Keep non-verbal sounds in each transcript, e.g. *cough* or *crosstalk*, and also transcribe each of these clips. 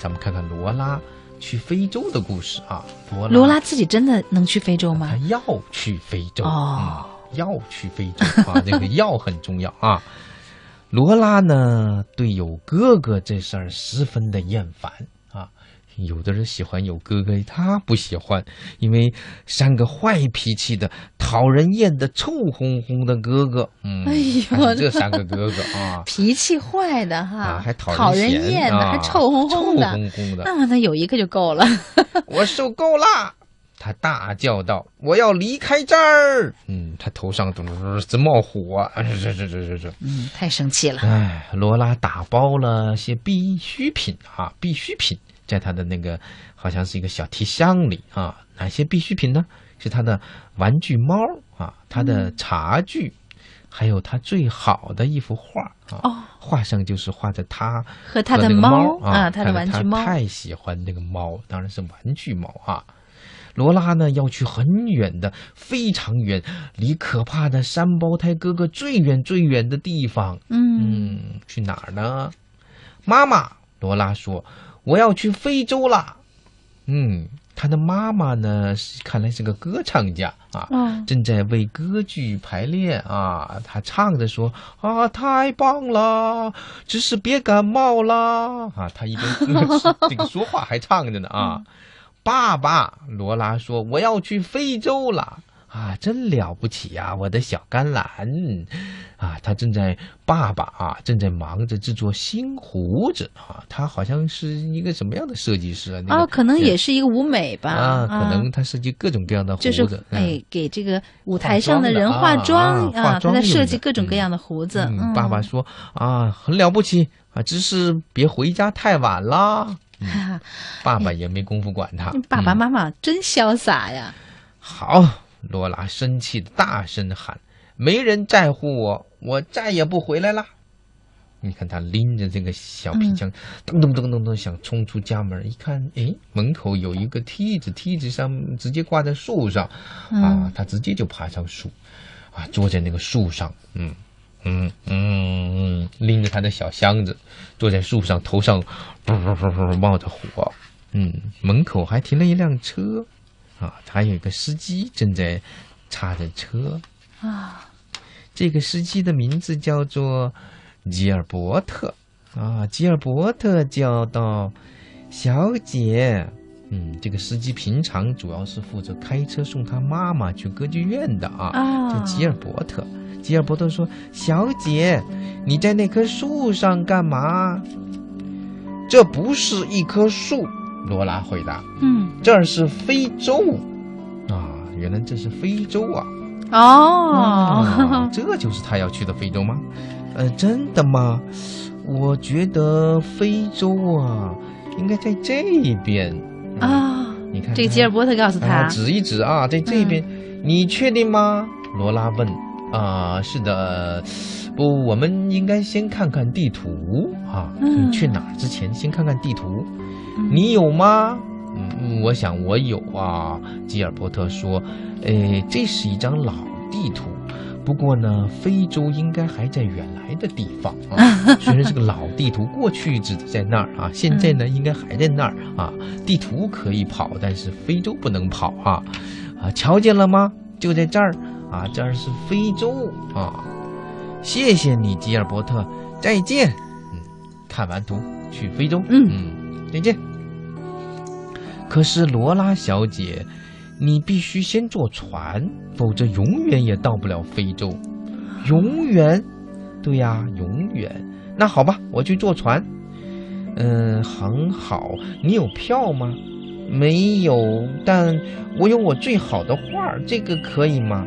咱们看看罗拉去非洲的故事啊。罗拉罗拉自己真的能去非洲他吗？要去非洲哦嗯，要去非洲啊，*laughs* 这个要很重要啊。罗拉呢，对有哥哥这事儿十分的厌烦啊。有的人喜欢有哥哥，他不喜欢，因为三个坏脾气的、讨人厌的、臭烘烘的哥哥。嗯，哎呦这三个哥哥啊 *laughs* 脾气坏的哈，啊，还讨讨人厌的，啊还臭烘烘的，臭烘烘的。啊，那有一个就够了。*laughs* 我受够啦！他大叫道：“我要离开这儿！”嗯，他头上嘟嘟嘟直冒火，啊这这这这这。嗯，太生气了。哎，罗拉打包了些必需品啊，必需品在他的那个好像是一个小提箱里啊。哪些必需品呢？是他的玩具猫啊，他的茶具，还有他最好的一幅画啊。哦，画上就是画着他和他的猫啊，啊，他的玩具猫。太喜欢那个猫，当然是玩具猫啊。罗拉呢要去很远的、非常远，离可怕的三胞胎哥哥最远最远的地方。嗯，嗯，去哪儿呢？妈妈，罗拉说：“我要去非洲啦。”嗯，他的妈妈呢，是看来是个歌唱家啊，哦，正在为歌剧排练啊。他唱着说：“啊，太棒了，只是别感冒啦！”啊，他一边 *laughs* 这个说话还唱着呢啊。爸爸，罗拉说：“我要去非洲了。”啊，真了不起呀、我的小甘蓝！啊，他正在爸爸啊，正在忙着制作新胡子啊。他好像是一个什么样的设计师啊？那个、哦，可能也是一个舞美吧。啊，可能他设计各种各样的胡就是子。嗯哎，给这个舞台上的人化化妆的啊他在设计各种各样的胡子。嗯，爸爸说啊，很了不起啊，只是别回家太晚啦。哈哈，*laughs* 爸爸也没工夫管他。爸爸嗯妈妈真潇洒呀！好，罗拉生气的大声喊：“没人在乎我，我再也不回来了！”你看他拎着这个小皮箱，噔噔噔噔噔想冲出家门，一看，哎，门口有一个梯子，梯子上直接挂在树上，啊嗯，他直接就爬上树，啊，坐在那个树上，嗯嗯嗯嗯，拎着他的小箱子，坐在树上，头上噗噗噗噗冒着火，嗯，门口还停了一辆车，啊，还有一个司机正在擦着车。啊，这个司机的名字叫做吉尔伯特啊。吉尔伯特叫道：“小姐，嗯，这个司机平常主要是负责开车送他妈妈去歌剧院的啊。啊叫吉尔伯特。吉尔伯特说：“小姐，你在那棵树上干嘛？”这不是一棵树，罗拉回答。嗯，这儿是非洲啊，原来这是非洲啊。哦，*laughs* 这就是他要去的非洲吗？呃，真的吗？我觉得非洲啊，应该在这边。嗯、啊，你看这个吉尔伯特告诉他，啊指一指啊，在这边，你确定吗？罗拉问。啊，是的，不，我们应该先看看地图啊。嗯你去哪儿之前先看看地图。嗯你有吗？嗯，我想我有啊。吉尔伯特说：“诶，这是一张老地图，不过呢，非洲应该还在原来的地方啊。*laughs* 虽然是个老地图，过去指的在那儿啊，现在呢应该还在那儿啊。地图可以跑，但是非洲不能跑啊。啊，瞧见了吗？就在这儿啊，这儿是非洲啊。谢谢你，吉尔伯特，再见。嗯，看完图去非洲。嗯嗯，再见。可是罗拉小姐，你必须先坐船，否则永远也到不了非洲。永远？对呀，永远。那好吧，我去坐船。嗯，很好。你有票吗？没有，但我有我最好的画，这个可以吗？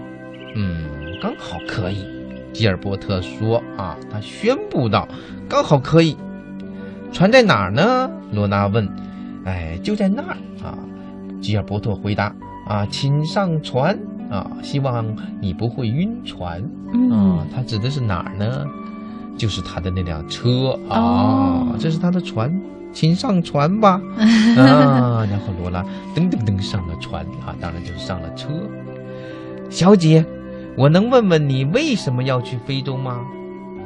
嗯，刚好可以。吉尔伯特说：“啊，他宣布道，刚好可以。船在哪儿呢？”罗拉问。“哎，就在那儿啊。”吉尔伯特回答。“啊，请上船啊，希望你不会晕船。”啊嗯，，他指的是哪儿呢？就是他的那辆车啊，哦这是他的船，请上船吧。*laughs* 啊，然后罗拉噔噔噔上了船啊，当然就是上了车。小姐，我能问问你为什么要去非洲吗？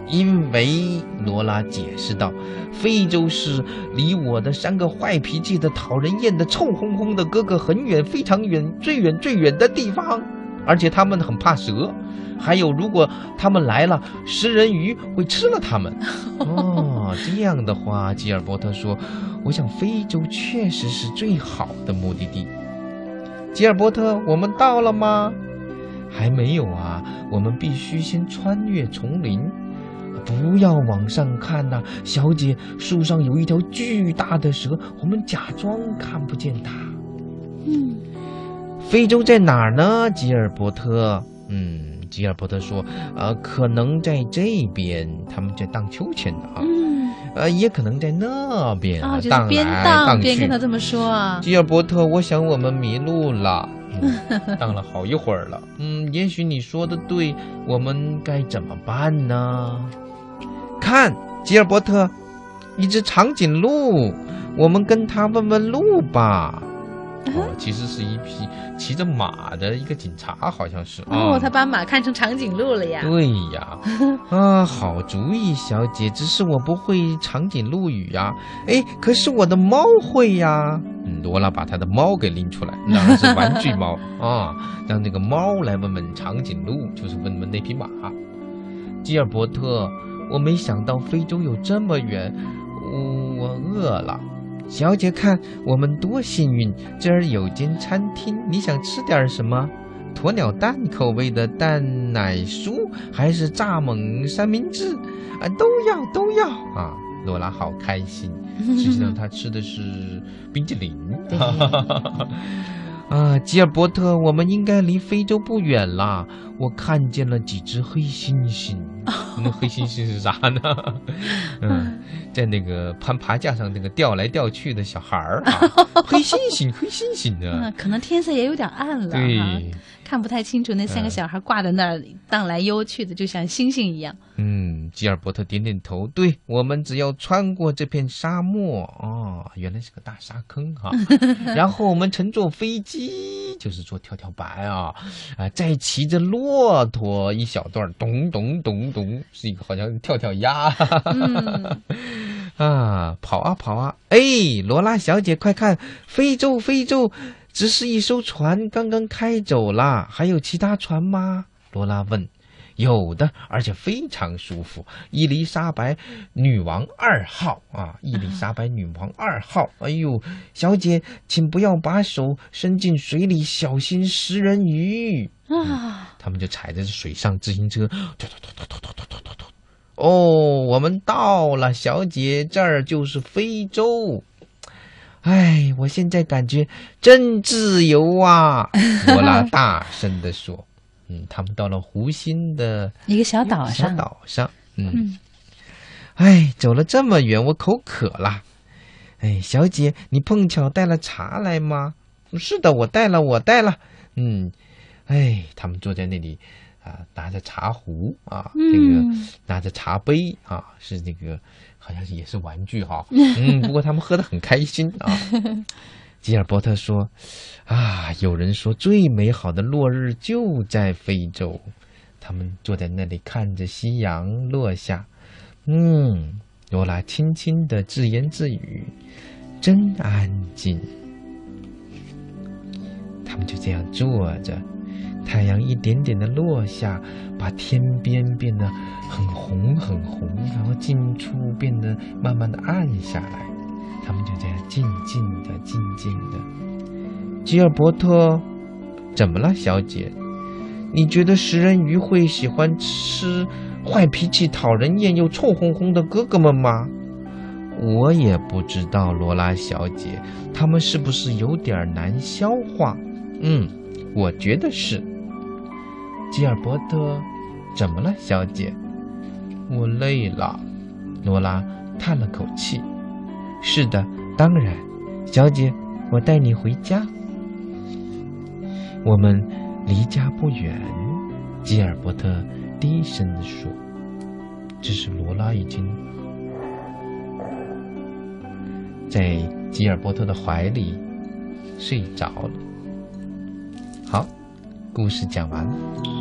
因为罗拉解释道，非洲是离我的三个坏脾气的、讨人厌的、臭烘烘的哥哥很远、非常远、最远最远的地方，而且他们很怕蛇。还有，如果他们来了，食人鱼会吃了他们。*laughs* 哦，这样的话，吉尔伯特说：“我想非洲确实是最好的目的地。”吉尔伯特，我们到了吗？还没有啊，我们必须先穿越丛林。不要往上看呐，小姐，树上有一条巨大的蛇，我们假装看不见它。嗯，非洲在哪儿呢？吉尔伯特，嗯。吉尔伯特说：“呃，可能在这边，他们在荡秋千呢啊，呃，也可能在那边啊，就边来荡边去跟他这么说啊。吉尔伯特，我想我们迷路了，嗯 *laughs* 荡了好一会儿了。嗯，也许你说的对，我们该怎么办呢？看，吉尔伯特，一只长颈鹿，我们跟他问问路吧。哦，其实是一匹骑着马的一个警察，好像是。哦，啊他把马看成长颈鹿了呀。对呀，*laughs* 啊，好主意，小姐。只是我不会长颈鹿语呀。哎，可是我的猫会呀。嗯，罗拉把他的猫给拎出来，当然是玩具猫啊，让那个猫来问问长颈鹿，就是问问那匹马。吉尔伯特，我没想到非洲有这么远，我饿了。小姐，看我们多幸运，这儿有间餐厅，你想吃点什么？鸵鸟蛋口味的蛋奶酥，还是蚱蜢三明治？啊，都要都要啊！罗拉好开心，*laughs* 实际上她吃的是冰激凌。*laughs* 对啊，吉尔伯特，我们应该离非洲不远啦。我看见了几只黑猩猩，那黑猩猩是啥呢？嗯，*laughs* 在那个攀爬架上那个吊来吊去的小孩儿啊，*laughs* 黑猩猩，黑猩猩嗯，啊，可能天色也有点暗了，哈，对，看不太清楚。那三个嗯小孩挂在那儿荡来悠去的，就像星星一样。嗯，吉尔伯特点点头，对我们只要穿过这片沙漠，哦，原来是个大沙坑哈、*laughs* 然后我们乘坐飞机，就是坐跳跳板啊，啊，再骑着骆驼一小段，咚咚咚咚，是一个好像跳跳鸭，嗯，*laughs* 啊，跑啊跑啊！哎，罗拉小姐，快看，非洲，非洲，只是一艘船刚刚开走了，还有其他船吗？罗拉问。有的，而且非常舒服。伊丽莎白女王二号啊，伊丽莎白女王二号。哎呦，小姐，请不要把手伸进水里，小心食人鱼。啊，他们就踩着水上自行车，突突突突突突突突突突。哦，我们到了，小姐，这儿就是非洲。哎，我现在感觉真自由啊！*laughs* 罗拉大声地说。嗯，他们到了湖心的一个小岛小上，岛上。嗯，嗯，哎，走了这么远，我口渴了。哎，小姐，你碰巧带了茶来吗？是的，我带了，我带了。嗯，哎，他们坐在那里啊，拿着茶壶啊，这个嗯拿着茶杯啊，是那个好像也是玩具哈。*laughs* 嗯，不过他们喝的很开心啊。吉尔伯特说：“啊，有人说最美好的落日就在非洲。”他们坐在那里看着夕阳落下。嗯，罗拉轻轻的自言自语：“真安静。”他们就这样坐着，太阳一点点的落下，把天边变得很红很红，然后近处变得慢慢的暗下来。他们就这样静静的、静静的。吉尔伯特，怎么了，小姐？你觉得食人鱼会喜欢吃坏脾气、讨人厌又臭烘烘的哥哥们吗？我也不知道，罗拉小姐，他们是不是有点难消化？嗯，我觉得是。吉尔伯特，怎么了，小姐？我累了。罗拉叹了口气。是的，当然，小姐，我带你回家。我们离家不远，吉尔伯特低声地说。只是罗拉已经在吉尔伯特的怀里睡着了。好，故事讲完了。嗯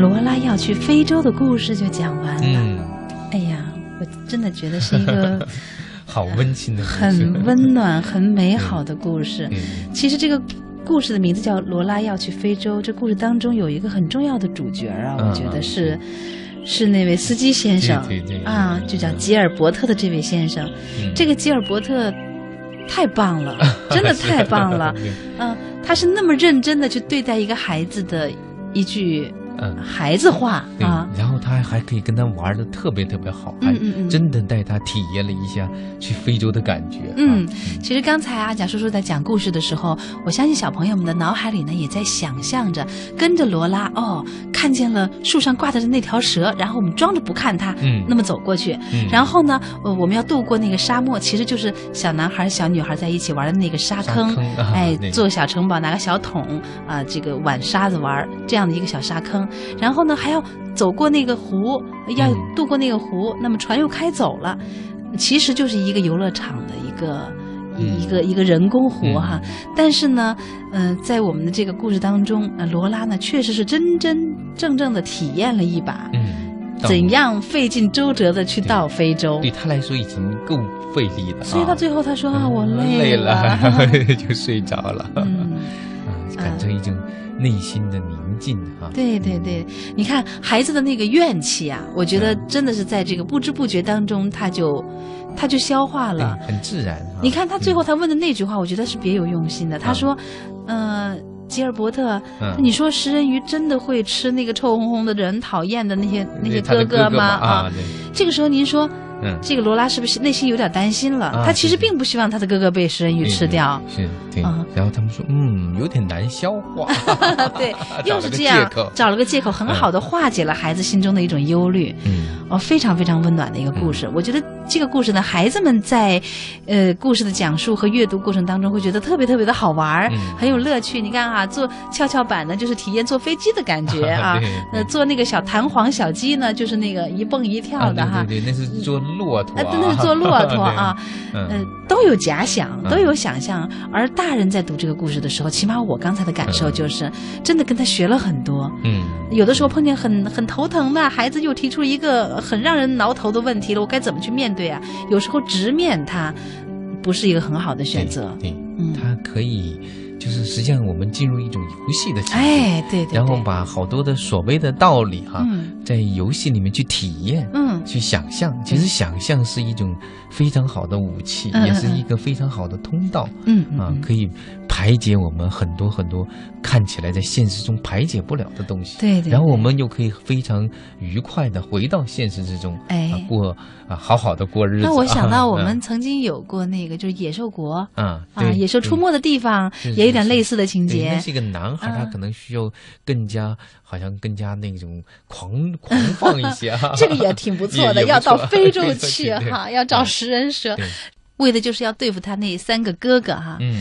罗拉要去非洲的故事就讲完了。嗯，哎呀，我真的觉得是一个 *laughs* 好温馨的很温暖、很美好的故事。嗯。其实这个故事的名字叫《罗拉要去非洲》，这故事当中有一个很重要的主角啊，嗯我觉得是是那位司机先生。啊，就叫吉尔伯特的这位先生。嗯。这个吉尔伯特太棒了，*laughs* 真的太棒了。对。嗯、他是那么认真的去对待一个孩子的一句嗯。孩子话对啊，，然后他还可以跟他玩的特别特别好，还真的带他体验了一下去非洲的感觉。嗯啊，其实刚才啊，贾叔叔在讲故事的时候，我相信小朋友们的脑海里呢，也在想象着跟着罗拉哦，看见了树上挂着的那条蛇，然后我们装着不看它，嗯。那么走过去，嗯。然后呢，呃，我们要渡过那个沙漠，其实就是小男孩、小女孩在一起玩的那个沙坑，哎那，个。做小城堡，拿个小桶啊、这个碗沙子玩这样的一个小沙坑，然后呢，还要走过那个湖，要嗯。渡过那个湖，那么船又开走了，其实就是一个游乐场的一个。嗯。一个一个人工湖嗯。哈，但是呢，嗯、在我们的这个故事当中，呃，罗拉呢确实是真真正正的体验了一把，嗯，怎样费尽周折的去到非洲。对。他来说已经够费力了啊，所以到最后他说啊，我累了。然后 *laughs* 就睡着了，嗯，*laughs* 啊，感觉一种内心的宁静啊。对对对，你看孩子的那个怨气啊，我觉得嗯真的是在这个不知不觉当中，他就他就消化了。，很自然啊。你看他最后嗯他问的那句话，我觉得是别有用心的。他说，呃。吉尔伯特，嗯你说食人鱼真的会吃那个臭烘烘的、人讨厌的那些那些哥哥吗？啊，对，这个时候您说，嗯，这个罗拉是不是内心有点担心了？啊他其实并不希望他的哥哥被食人鱼吃掉。是，对啊。然后他们说，嗯，有点难消化。*laughs* 对，*laughs* 又是这样找了个借口，很好的化解了孩子心中的一种忧虑。嗯哦，非常非常温暖的一个故事。我觉得这个故事呢，孩子们在呃故事的讲述和阅读过程当中，会觉得特别特别的好玩儿，嗯很有乐趣。你看啊，坐跷跷板呢，就是体验坐飞机的感觉啊 *laughs* 对；呃，坐那个小弹簧小鸡呢，就是那个一蹦一跳的哈。啊对对对，那是坐骆驼啊，*laughs* 啊，真的是坐骆驼啊，嗯，都有假想，嗯都有想象。而大人在读这个故事的时候，起码我刚才的感受就是，真的跟他学了很多。嗯，有的时候碰见很很头疼的孩子，又提出一个很让人挠头的问题了，我该怎么去面对啊？有时候直面它，不是一个很好的选择。对，嗯它可以，就是实际上我们进入一种游戏的情况，哎，对对对，然后把好多的所谓的道理哈，嗯在游戏里面去体验。嗯去想象，其实想象是一种非常好的武器，也是一个非常好的通道啊，嗯嗯嗯可以排解我们很多很多看起来在现实中排解不了的东西。对对，然后我们又可以非常愉快的回到现实之中，哎啊、过啊好好的过日子。那我想到我啊们曾经有过那个就是野兽国啊啊，对野兽出没的地方也有点类似的情节对那。是一个男孩，他啊可能需要更加好像更加那种狂狂放一些哈。*laughs* 这个也挺不错的，要到非洲 *laughs* 去哈，要找啊食人蛇，为的就是要对付他那三个哥哥哈。嗯。